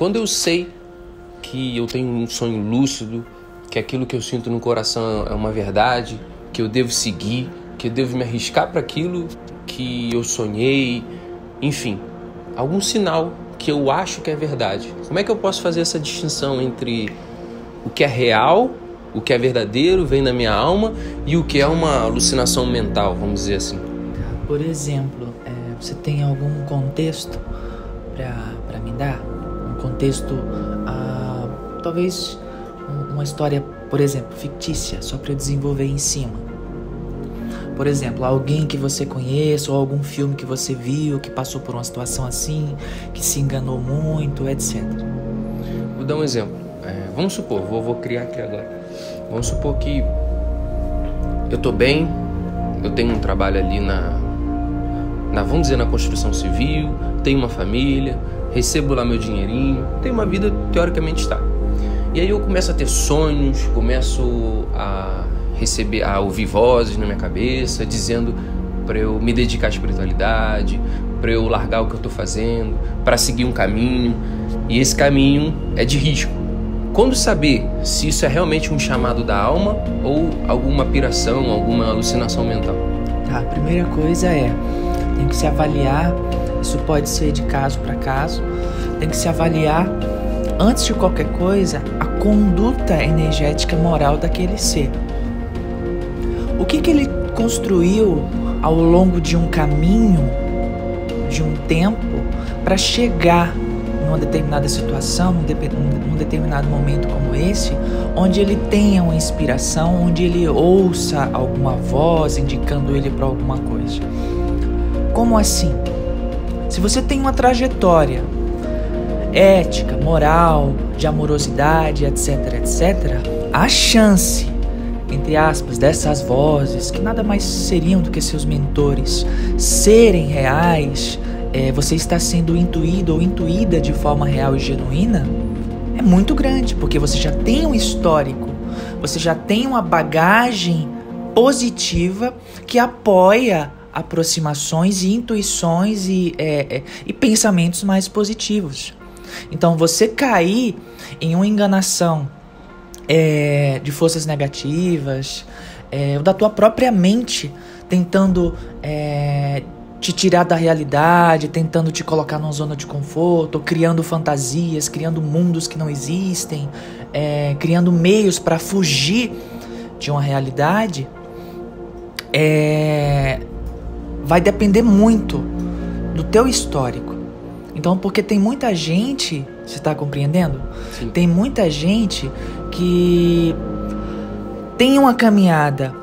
Quando eu sei que eu tenho um sonho lúcido, que aquilo que eu sinto no coração é uma verdade, que eu devo seguir, que eu devo me arriscar para aquilo que eu sonhei, enfim, algum sinal que eu acho que é verdade. Como é que eu posso fazer essa distinção entre o que é real, o que é verdadeiro, vem da minha alma, e o que é uma alucinação mental, vamos dizer assim? Por exemplo, é, você tem algum contexto para me dar? Contexto, ah, talvez uma história, por exemplo, fictícia, só para eu desenvolver em cima. Por exemplo, alguém que você conheça ou algum filme que você viu que passou por uma situação assim, que se enganou muito, etc. Vou dar um exemplo. É, vamos supor, vou, vou criar aqui agora. Vamos supor que eu tô bem, eu tenho um trabalho ali na, na vamos dizer, na construção civil, tenho uma família, recebo lá meu dinheirinho, tenho uma vida teoricamente estável. E aí eu começo a ter sonhos, começo a receber, a ouvir vozes na minha cabeça dizendo para eu me dedicar à espiritualidade, para eu largar o que eu estou fazendo, para seguir um caminho. E esse caminho é de risco. Quando saber se isso é realmente um chamado da alma ou alguma piração, alguma alucinação mental? Tá, a primeira coisa é tem que se avaliar. Isso pode ser de caso para caso. Tem que se avaliar antes de qualquer coisa a conduta energética moral daquele ser o que, que ele construiu ao longo de um caminho, de um tempo, para chegar numa determinada situação, num, de, num, determinado momento como esse, onde ele tenha uma inspiração, onde ele ouça alguma voz indicando ele para alguma coisa. Como assim? Se você tem uma trajetória ética, moral, de amorosidade, etc, etc, a chance entre aspas, dessas vozes, que nada mais seriam do que seus mentores, serem reais, é, você está sendo intuído ou intuída de forma real e genuína, é muito grande, porque você já tem um histórico, você já tem uma bagagem positiva que apoia aproximações e intuições e, é, é, e pensamentos mais positivos. Então, você cair em uma enganação é, de forças negativas, é, ou da tua própria mente tentando é, te tirar da realidade, tentando te colocar numa zona de conforto, criando fantasias, criando mundos que não existem, é, criando meios para fugir de uma realidade, é, vai depender muito do teu histórico. Então, porque tem muita gente, você está compreendendo? Sim. Tem muita gente que tem uma caminhada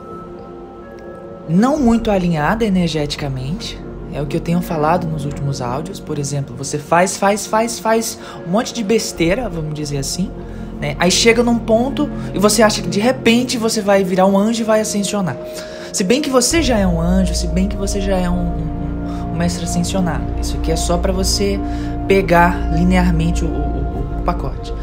não muito alinhada energeticamente. É o que eu tenho falado nos últimos áudios. Por exemplo, você faz, faz, faz, faz um monte de besteira, vamos dizer assim. Né? Aí chega num ponto e você acha que de repente você vai virar um anjo e vai ascensionar. Se bem que você já é um anjo, se bem que você já é um, um, um mestre ascensionado. Isso aqui é só para você pegar linearmente o, o, o pacote.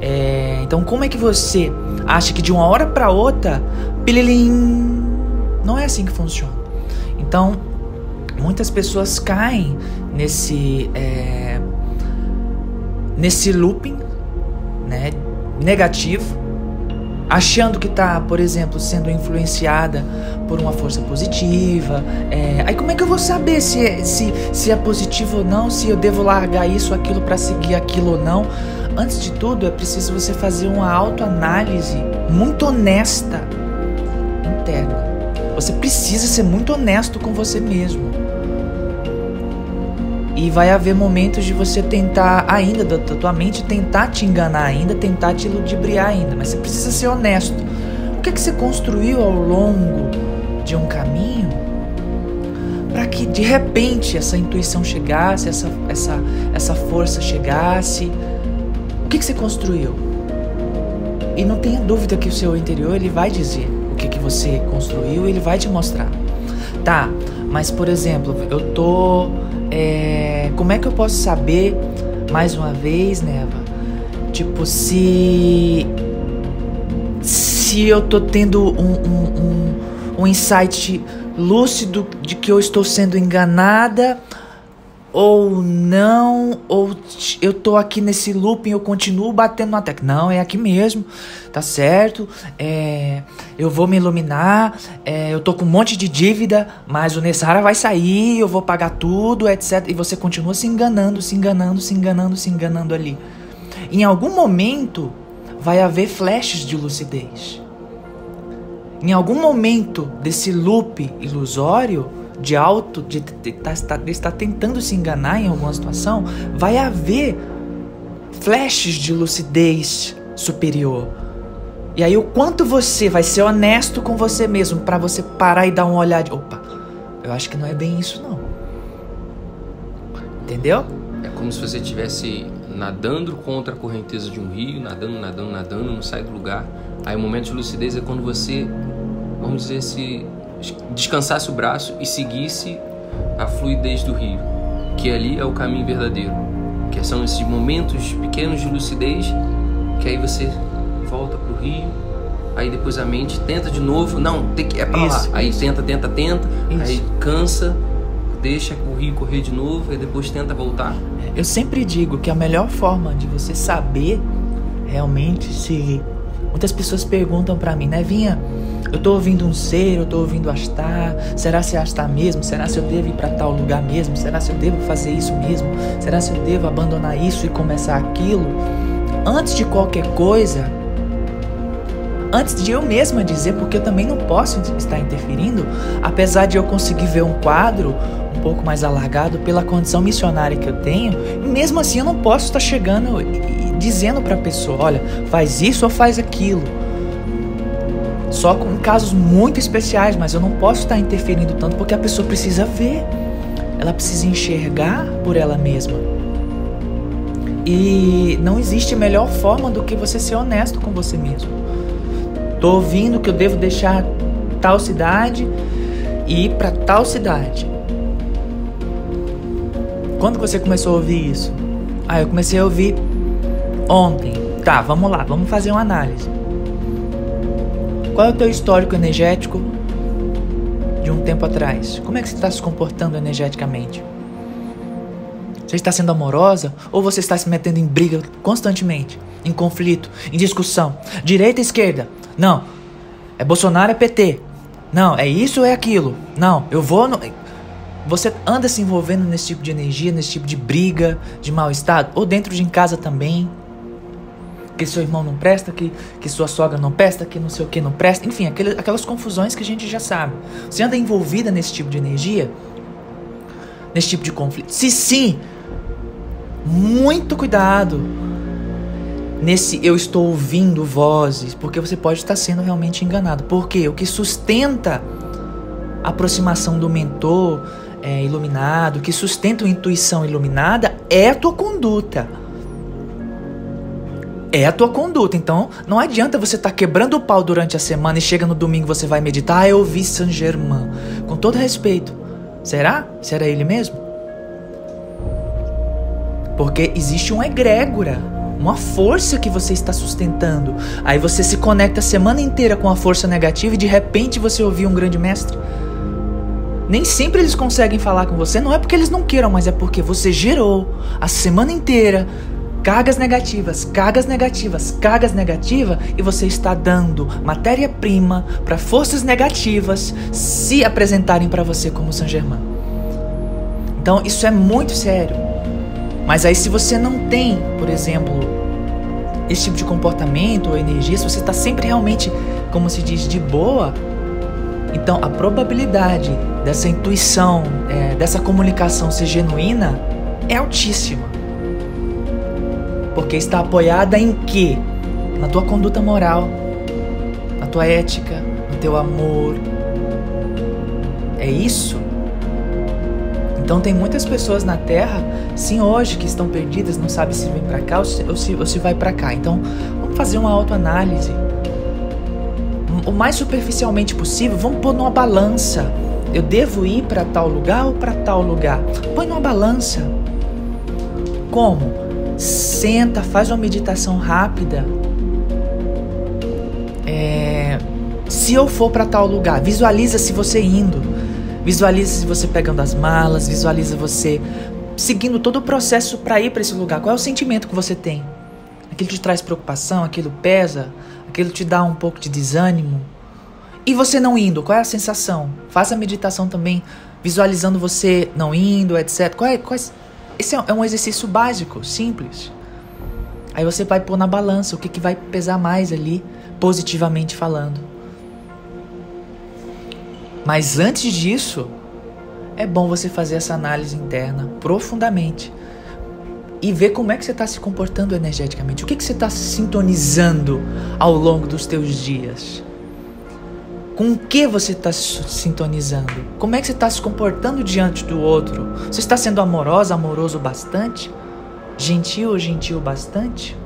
É, então, como é que você acha que de uma hora para outra, pililim, não é assim que funciona. Então, muitas pessoas caem nesse é, nesse looping, né, negativo, achando que está, por exemplo, sendo influenciada por uma força positiva. É, aí como é que eu vou saber se é, se, se é positivo ou não, se eu devo largar isso, aquilo para seguir aquilo ou não? Antes de tudo, é preciso você fazer uma autoanálise muito honesta interna. Você precisa ser muito honesto com você mesmo. E vai haver momentos de você tentar ainda, da tua mente tentar te enganar ainda, tentar te ludibriar ainda, mas você precisa ser honesto. O que é que você construiu ao longo de um caminho para que de repente essa intuição chegasse, essa, essa, essa força chegasse, que, que você construiu? E não tenha dúvida que o seu interior ele vai dizer o que, que você construiu, ele vai te mostrar. Tá, mas por exemplo, eu tô. É, como é que eu posso saber, mais uma vez, Neva? Tipo, se. Se eu tô tendo um, um, um, um insight lúcido de que eu estou sendo enganada ou não, ou eu tô aqui nesse looping, eu continuo batendo na tecla. Não, é aqui mesmo, tá certo? É, eu vou me iluminar, é, eu tô com um monte de dívida, mas o Nessara vai sair, eu vou pagar tudo, etc. E você continua se enganando, se enganando, se enganando, se enganando ali. Em algum momento vai haver flashes de lucidez. Em algum momento desse loop ilusório, de alto, de, estar tá, tá tentando se enganar em alguma situação, vai haver flashes de lucidez superior. E aí o quanto você vai ser honesto com você mesmo para você parar e dar uma olhada, opa, eu acho que não é bem isso não. Entendeu? É como se você estivesse nadando contra a correnteza de um rio, nadando, nadando, nadando, não sai do lugar. Aí o momento de lucidez é quando você, vamos dizer, se descansasse o braço e seguisse a fluidez do rio, que ali é o caminho verdadeiro, que são esses momentos pequenos de lucidez que aí você volta pro rio, aí depois a mente tenta de novo, não, tem que é para lá, aí isso. tenta, tenta, tenta, isso. aí cansa, deixa o rio correr de novo e depois tenta voltar. Eu sempre digo que a melhor forma de você saber realmente se muitas pessoas perguntam para mim, né, Vinha, eu tô ouvindo um ser, eu tô ouvindo Astar. Será se é Astar mesmo? Será se eu devo ir para tal lugar mesmo? Será se eu devo fazer isso mesmo? Será se eu devo abandonar isso e começar aquilo? Antes de qualquer coisa, antes de eu mesma dizer, porque eu também não posso estar interferindo, apesar de eu conseguir ver um quadro um pouco mais alargado pela condição missionária que eu tenho, e mesmo assim eu não posso estar chegando e dizendo para a pessoa, olha, faz isso ou faz aquilo só com casos muito especiais, mas eu não posso estar interferindo tanto porque a pessoa precisa ver. Ela precisa enxergar por ela mesma. E não existe melhor forma do que você ser honesto com você mesmo. Tô ouvindo que eu devo deixar tal cidade e ir para tal cidade. Quando você começou a ouvir isso? Ah, eu comecei a ouvir ontem. Tá, vamos lá, vamos fazer uma análise. Qual é o teu histórico energético de um tempo atrás? Como é que você está se comportando energeticamente? Você está sendo amorosa ou você está se metendo em briga constantemente, em conflito, em discussão? Direita e esquerda? Não. É Bolsonaro é PT. Não, é isso ou é aquilo? Não, eu vou no... Você anda se envolvendo nesse tipo de energia, nesse tipo de briga, de mal estado, ou dentro de casa também? Que seu irmão não presta, que, que sua sogra não presta, que não sei o que não presta. Enfim, aquele, aquelas confusões que a gente já sabe. Você anda envolvida nesse tipo de energia? Nesse tipo de conflito? Se sim, muito cuidado nesse eu estou ouvindo vozes, porque você pode estar sendo realmente enganado. Porque o que sustenta a aproximação do mentor é, iluminado, o que sustenta a intuição iluminada é a tua conduta é a tua conduta. Então, não adianta você estar tá quebrando o pau durante a semana e chega no domingo você vai meditar. Ah, eu vi Saint Germain. Com todo respeito. Será? Será ele mesmo? Porque existe uma egrégora, uma força que você está sustentando. Aí você se conecta a semana inteira com a força negativa e de repente você ouviu um grande mestre. Nem sempre eles conseguem falar com você, não é porque eles não queiram, mas é porque você gerou a semana inteira cargas negativas, cargas negativas, cargas negativas e você está dando matéria-prima para forças negativas se apresentarem para você como Saint Germain. Então isso é muito sério. Mas aí se você não tem, por exemplo, esse tipo de comportamento ou energia, se você está sempre realmente, como se diz, de boa, então a probabilidade dessa intuição, é, dessa comunicação ser genuína é altíssima. Porque está apoiada em quê? Na tua conduta moral, na tua ética, no teu amor. É isso. Então tem muitas pessoas na Terra, sim, hoje que estão perdidas, não sabem se vem para cá ou se, ou se, ou se vai para cá. Então vamos fazer uma autoanálise. O mais superficialmente possível, vamos pôr numa balança. Eu devo ir para tal lugar ou para tal lugar? Põe numa balança. Como? Senta, faz uma meditação rápida. É, se eu for para tal lugar, visualiza se você indo. Visualiza se você pegando as malas, visualiza você seguindo todo o processo para ir para esse lugar. Qual é o sentimento que você tem? Aquilo te traz preocupação, aquilo pesa, aquilo te dá um pouco de desânimo. E você não indo, qual é a sensação? Faça a meditação também, visualizando você não indo, etc. Qual é, qual é, esse é um exercício básico, simples. Aí você vai pôr na balança o que, que vai pesar mais ali, positivamente falando. Mas antes disso, é bom você fazer essa análise interna profundamente e ver como é que você está se comportando energeticamente. O que, que você está sintonizando ao longo dos teus dias? Com o que você está sintonizando? Como é que você está se comportando diante do outro? Você está sendo amorosa, amoroso bastante? Gentil ou gentil bastante?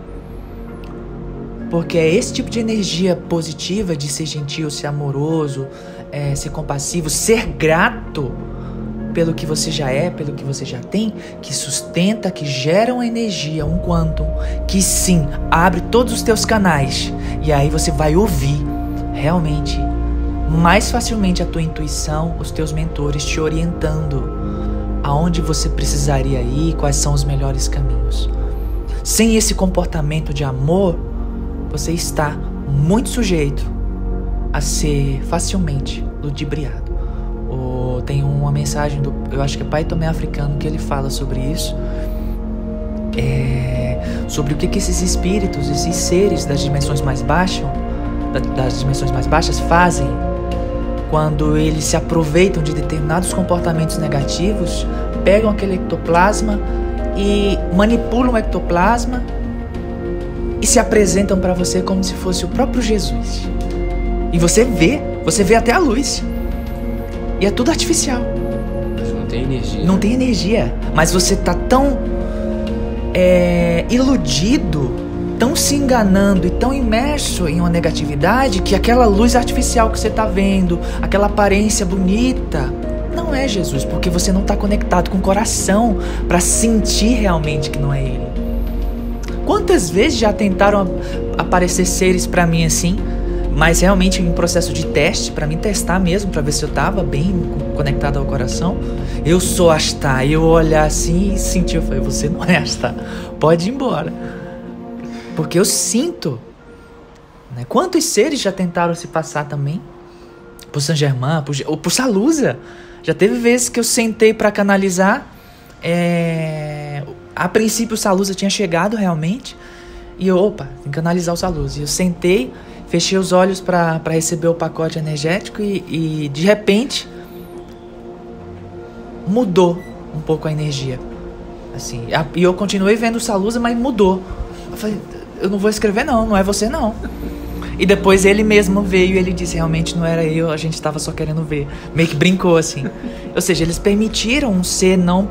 Porque é esse tipo de energia positiva de ser gentil, ser amoroso, é, ser compassivo, ser grato pelo que você já é, pelo que você já tem, que sustenta, que gera uma energia, um quantum, que sim, abre todos os teus canais. E aí você vai ouvir realmente mais facilmente a tua intuição, os teus mentores te orientando aonde você precisaria ir, quais são os melhores caminhos. Sem esse comportamento de amor, você está muito sujeito a ser facilmente ludibriado tem uma mensagem do, eu acho que é Pai Tomé Africano, que ele fala sobre isso. É, sobre o que, que esses espíritos, esses seres das dimensões mais baixas, das dimensões mais baixas fazem quando eles se aproveitam de determinados comportamentos negativos, pegam aquele ectoplasma e manipulam o ectoplasma e se apresentam para você como se fosse o próprio Jesus. E você vê, você vê até a luz. E é tudo artificial. Não tem energia. Não tem energia. Mas você tá tão é, iludido, tão se enganando e tão imerso em uma negatividade que aquela luz artificial que você tá vendo, aquela aparência bonita, não é Jesus, porque você não está conectado com o coração para sentir realmente que não é Ele. Quantas vezes já tentaram aparecer seres para mim assim? mas realmente em processo de teste, para mim testar mesmo, para ver se eu tava bem conectado ao coração. Eu sou Asta, eu olhar assim e sentir, eu falei, você não é Asta, pode ir embora. Porque eu sinto. Né? Quantos seres já tentaram se passar também? Por Saint Germain, por, ou por Salusa. Já teve vezes que eu sentei para canalizar. É... A princípio o Salusa tinha chegado realmente. E eu, opa, tem que analisar o Salusa. E eu sentei Fechei os olhos para receber o pacote energético e, e de repente mudou um pouco a energia. Assim, a, e eu continuei vendo Salusa, mas mudou. Eu falei, eu não vou escrever não, não é você não. E depois ele mesmo veio e ele disse, realmente não era eu, a gente estava só querendo ver. Meio que brincou assim. Ou seja, eles permitiram um ser não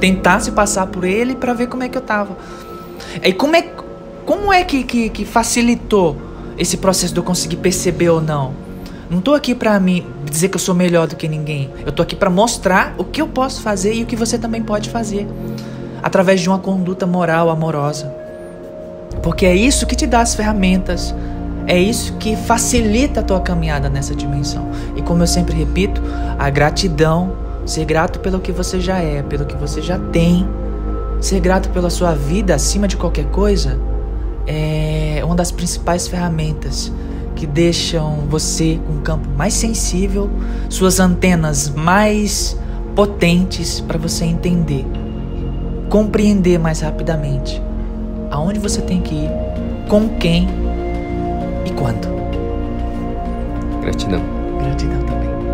tentar se passar por ele para ver como é que eu tava. E como é como é que, que, que facilitou esse processo de eu conseguir perceber ou não? Não tô aqui para mim dizer que eu sou melhor do que ninguém. Eu tô aqui para mostrar o que eu posso fazer e o que você também pode fazer através de uma conduta moral amorosa. Porque é isso que te dá as ferramentas, é isso que facilita a tua caminhada nessa dimensão. E como eu sempre repito, a gratidão, ser grato pelo que você já é, pelo que você já tem, ser grato pela sua vida acima de qualquer coisa, é uma das principais ferramentas que deixam você com um campo mais sensível, suas antenas mais potentes para você entender, compreender mais rapidamente aonde você tem que ir, com quem e quando. Gratidão. Gratidão também.